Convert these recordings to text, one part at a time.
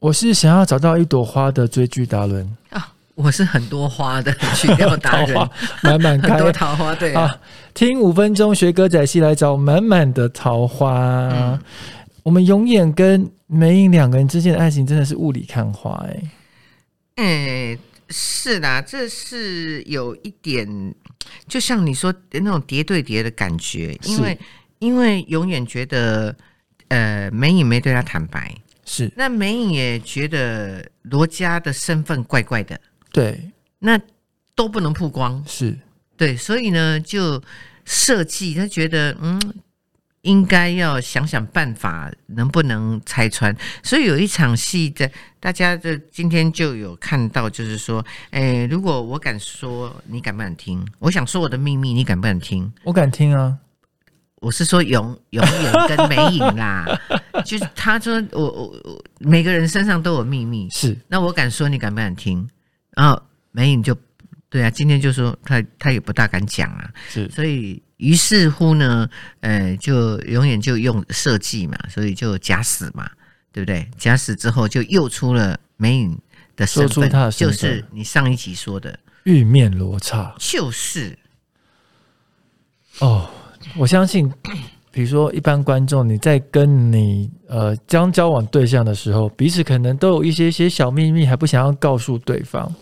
我是想要找到一朵花的追剧达人，啊，我是很多花的曲调达人，满满很多开桃花，对。啊，啊！听五分钟学歌仔戏来找满满的桃花。嗯。我们永远跟梅影两个人之间的爱情真的是雾里看花哎、哎、是啦，这是有一点，就像你说的那种叠对叠的感觉，因为因为永远觉得，呃，梅影没对他坦白，是。那梅影也觉得罗家的身份怪怪的，对，那都不能曝光，是。对，所以呢，就设计他觉得，嗯，应该要想想办法，能不能拆穿。所以有一场戏的，大家的今天就有看到，就是说，哎，如果我敢说，你敢不敢听？我想说我的秘密，你敢不敢听？我敢听啊，我是说永永远跟美影啦，就是他说我我我每个人身上都有秘密，是。那我敢说，你敢不敢听？然后美影就对啊，今天就说他他也不大敢讲啊，是。所以于是乎呢，呃，就永远就用设计嘛，所以就假死嘛，对不对？假死之后就又出了美影的身份。就是你上一集说的，玉面罗刹。就是。哦。我相信，比如说一般观众，你在跟你呃将交往对象的时候，彼此可能都有一些些小秘密，还不想要告诉对方。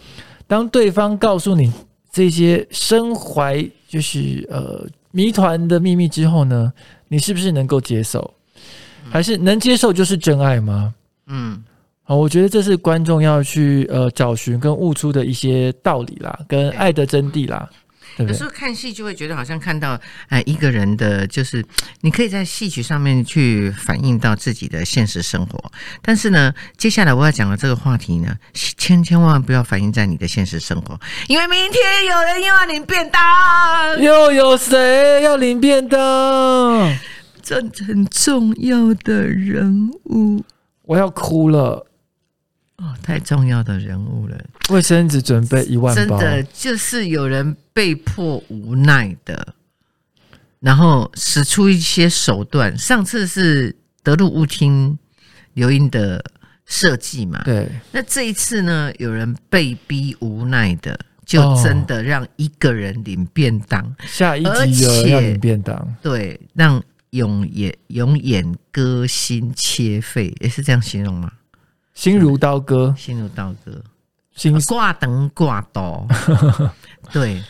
当对方告诉你这些身怀就是呃谜团的秘密之后呢，你是不是能够接受？还是能接受就是真爱吗？嗯，好，我觉得这是观众要去呃找寻跟悟出的一些道理啦，跟爱的真谛啦，对。对有时？候看戏就会觉得好像看到呃一个人的，就是你可以在戏曲上面去反映到自己的现实生活，但是呢，接下来我要讲的这个话题呢，千千万万不要反映在你的现实生活，因为明天有人又要领便当，又有谁要领便当？这很重要的人物。我要哭了，哦，太重要的人物了，卫生纸准备一万包，真的就是有人被迫无奈的，然后使出一些手段。上次是德路舞厅刘英的设计嘛，对，那这一次呢，有人被逼无奈的，就哦真的让一个人领便当，下一而集有人要领便当，对，让永演永演割心切肺，也是这样形容吗？心如刀割，心如刀割。心挂灯挂刀，对，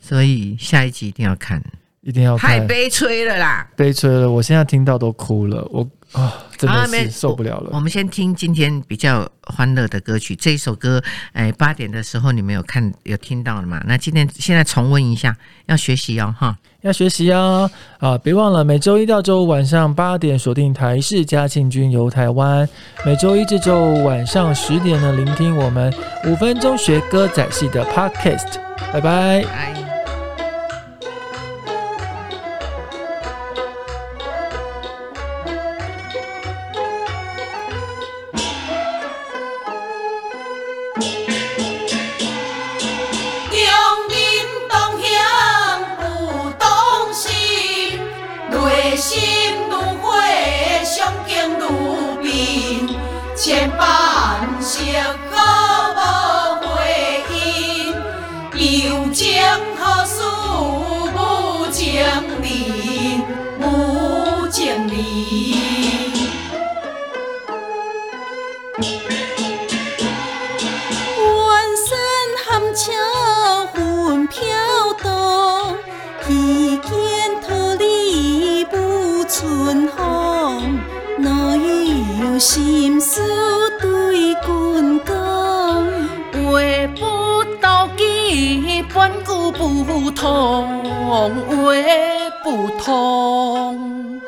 所以下一集一定要看，一定要太，悲催了啦！悲催了，我现在听到都哭了，我啊，真的是受不了了我了。们先听今天比较欢乐的歌曲，这一首歌，哎，八点的时候你们有看有听到了吗？那今天现在重温一下，要学习哦，哈。要学习哦啊！别忘了每周一到周五晚上八点锁定台视嘉庆君游台湾，每周一至周五晚上十点呢，聆听我们五分钟学歌仔戏的 Podcast。拜拜。千般惜好无回音，有情何事无情理，无情理。弯身含笑魂飘动，一见桃李不春风，哪有心不通，话不通。